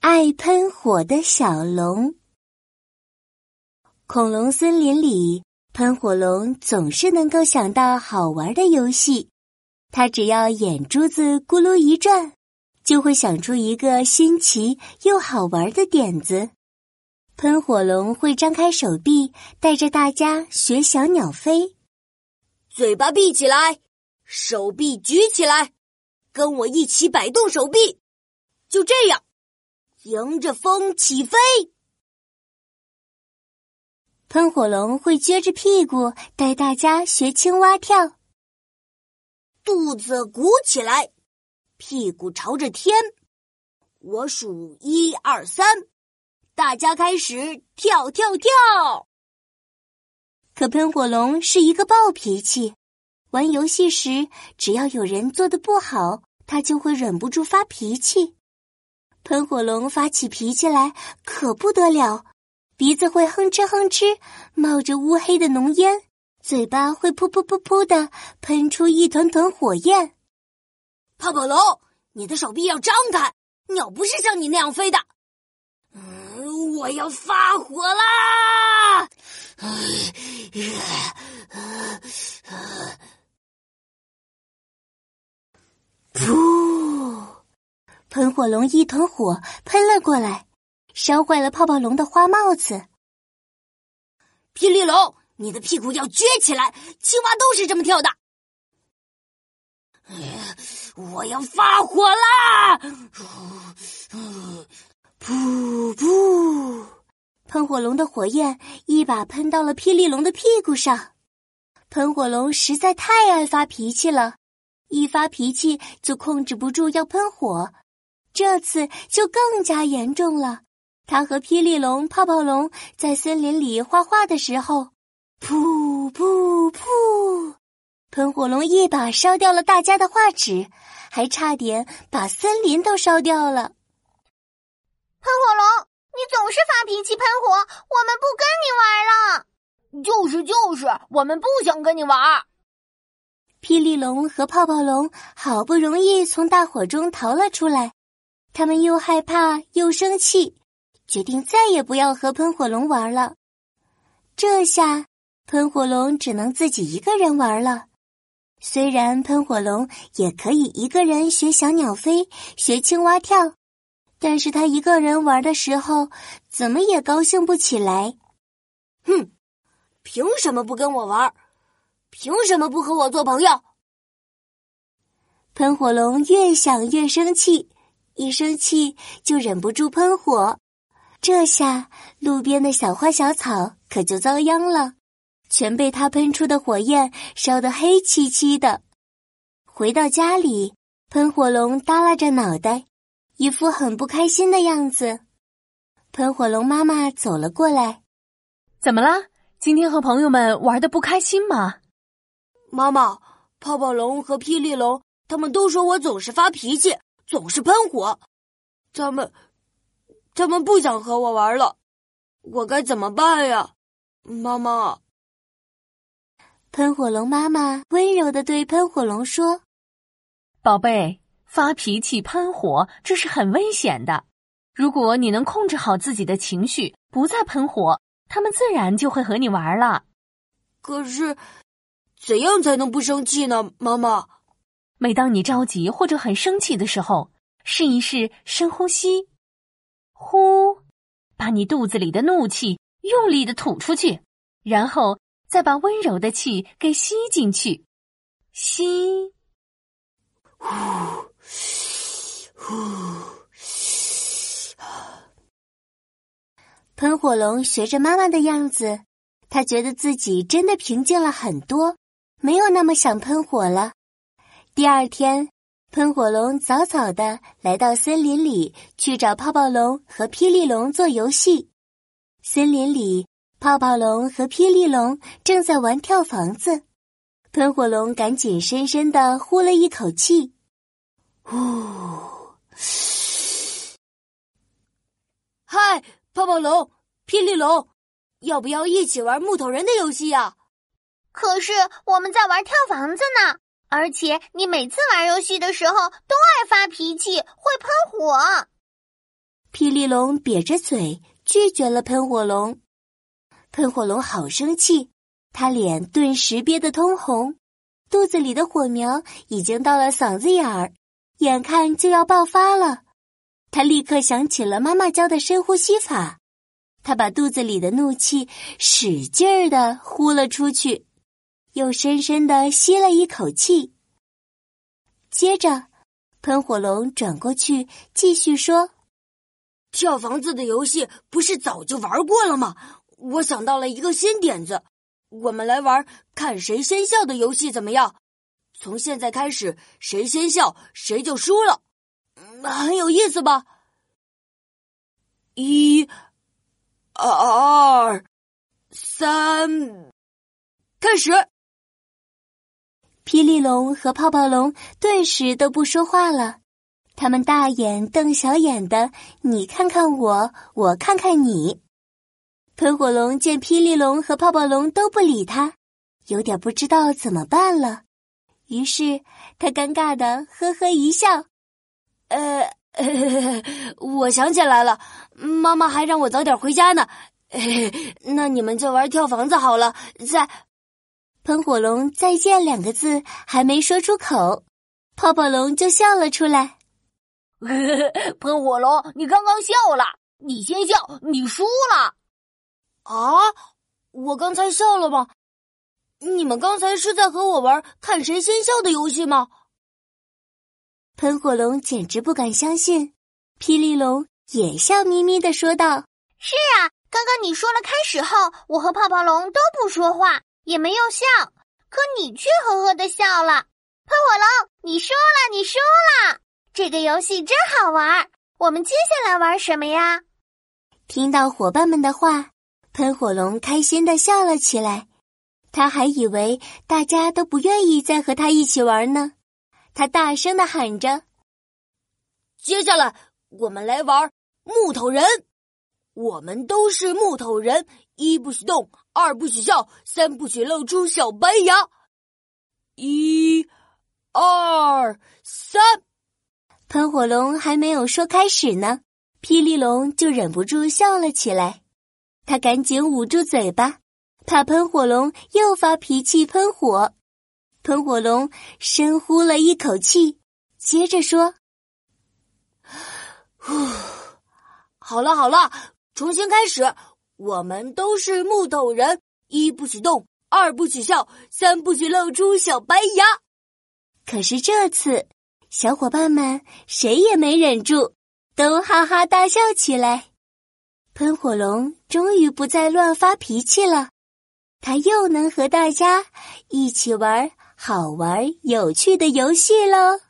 爱喷火的小龙。恐龙森林里，喷火龙总是能够想到好玩的游戏。它只要眼珠子咕噜一转，就会想出一个新奇又好玩的点子。喷火龙会张开手臂，带着大家学小鸟飞。嘴巴闭起来，手臂举起来，跟我一起摆动手臂，就这样。迎着风起飞，喷火龙会撅着屁股带大家学青蛙跳。肚子鼓起来，屁股朝着天。我数一二三，大家开始跳跳跳。可喷火龙是一个暴脾气，玩游戏时只要有人做的不好，他就会忍不住发脾气。喷火龙发起脾气来可不得了，鼻子会哼哧哼哧冒着乌黑的浓烟，嘴巴会噗噗噗噗的喷出一团团火焰。泡泡龙，你的手臂要张开，鸟不是像你那样飞的。嗯，我要发火啦！噗喷火龙一团火喷了过来，烧坏了泡泡龙的花帽子。霹雳龙，你的屁股要撅起来，青蛙都是这么跳的。我要发火啦！噗噗，喷火龙的火焰一把喷到了霹雳龙的屁股上。喷火龙实在太爱发脾气了，一发脾气就控制不住要喷火。这次就更加严重了。他和霹雳龙、泡泡龙在森林里画画的时候，噗噗噗，喷火龙一把烧掉了大家的画纸，还差点把森林都烧掉了。喷火龙，你总是发脾气喷火，我们不跟你玩了。就是就是，我们不想跟你玩。霹雳龙和泡泡龙好不容易从大火中逃了出来。他们又害怕又生气，决定再也不要和喷火龙玩了。这下，喷火龙只能自己一个人玩了。虽然喷火龙也可以一个人学小鸟飞、学青蛙跳，但是他一个人玩的时候，怎么也高兴不起来。哼，凭什么不跟我玩？凭什么不和我做朋友？喷火龙越想越生气。一生气就忍不住喷火，这下路边的小花小草可就遭殃了，全被他喷出的火焰烧得黑漆漆的。回到家里，喷火龙耷拉着脑袋，一副很不开心的样子。喷火龙妈妈走了过来，怎么了？今天和朋友们玩的不开心吗？妈妈，泡泡龙和霹雳龙他们都说我总是发脾气。总是喷火，他们，他们不想和我玩了，我该怎么办呀，妈妈？喷火龙妈妈温柔的对喷火龙说：“宝贝，发脾气、喷火，这是很危险的。如果你能控制好自己的情绪，不再喷火，他们自然就会和你玩了。可是，怎样才能不生气呢，妈妈？”每当你着急或者很生气的时候，试一试深呼吸，呼，把你肚子里的怒气用力的吐出去，然后再把温柔的气给吸进去，吸，呼，呼。喷火龙学着妈妈的样子，他觉得自己真的平静了很多，没有那么想喷火了。第二天，喷火龙早早的来到森林里去找泡泡龙和霹雳龙做游戏。森林里，泡泡龙和霹雳龙正在玩跳房子。喷火龙赶紧深深的呼了一口气，呼！嗨，泡泡龙、霹雳龙，要不要一起玩木头人的游戏呀？可是我们在玩跳房子呢。而且你每次玩游戏的时候都爱发脾气，会喷火。霹雳龙瘪着嘴拒绝了喷火龙。喷火龙好生气，他脸顿时憋得通红，肚子里的火苗已经到了嗓子眼儿，眼看就要爆发了。他立刻想起了妈妈教的深呼吸法，他把肚子里的怒气使劲儿的呼了出去，又深深的吸了一口气。接着，喷火龙转过去继续说：“跳房子的游戏不是早就玩过了吗？我想到了一个新点子，我们来玩看谁先笑的游戏，怎么样？从现在开始，谁先笑谁就输了。”很有意思吧？一、二、三，开始！霹雳龙和泡泡龙顿时都不说话了，他们大眼瞪小眼的，你看看我，我看看你。喷火龙见霹雳龙和泡泡龙都不理他，有点不知道怎么办了，于是他尴尬的呵呵一笑。呃，我想起来了，妈妈还让我早点回家呢。那你们就玩跳房子好了。再，喷火龙再见两个字还没说出口，泡泡龙就笑了出来。喷火龙，你刚刚笑了，你先笑，你输了。啊，我刚才笑了吗？你们刚才是在和我玩看谁先笑的游戏吗？喷火龙简直不敢相信，霹雳龙也笑眯眯的说道：“是啊，刚刚你说了开始后，我和泡泡龙都不说话，也没有笑，可你却呵呵的笑了。喷火龙，你输了，你输了！这个游戏真好玩，我们接下来玩什么呀？”听到伙伴们的话，喷火龙开心的笑了起来，他还以为大家都不愿意再和他一起玩呢。他大声的喊着：“接下来我们来玩木头人，我们都是木头人，一不许动，二不许笑，三不许露出小白牙。一、二、三。”喷火龙还没有说开始呢，霹雳龙就忍不住笑了起来。他赶紧捂住嘴巴，怕喷火龙又发脾气喷火。喷火龙深呼了一口气，接着说：“呼，好了好了，重新开始。我们都是木头人，一不许动，二不许笑，三不许露出小白牙。”可是这次，小伙伴们谁也没忍住，都哈哈大笑起来。喷火龙终于不再乱发脾气了，他又能和大家一起玩。好玩有趣的游戏喽！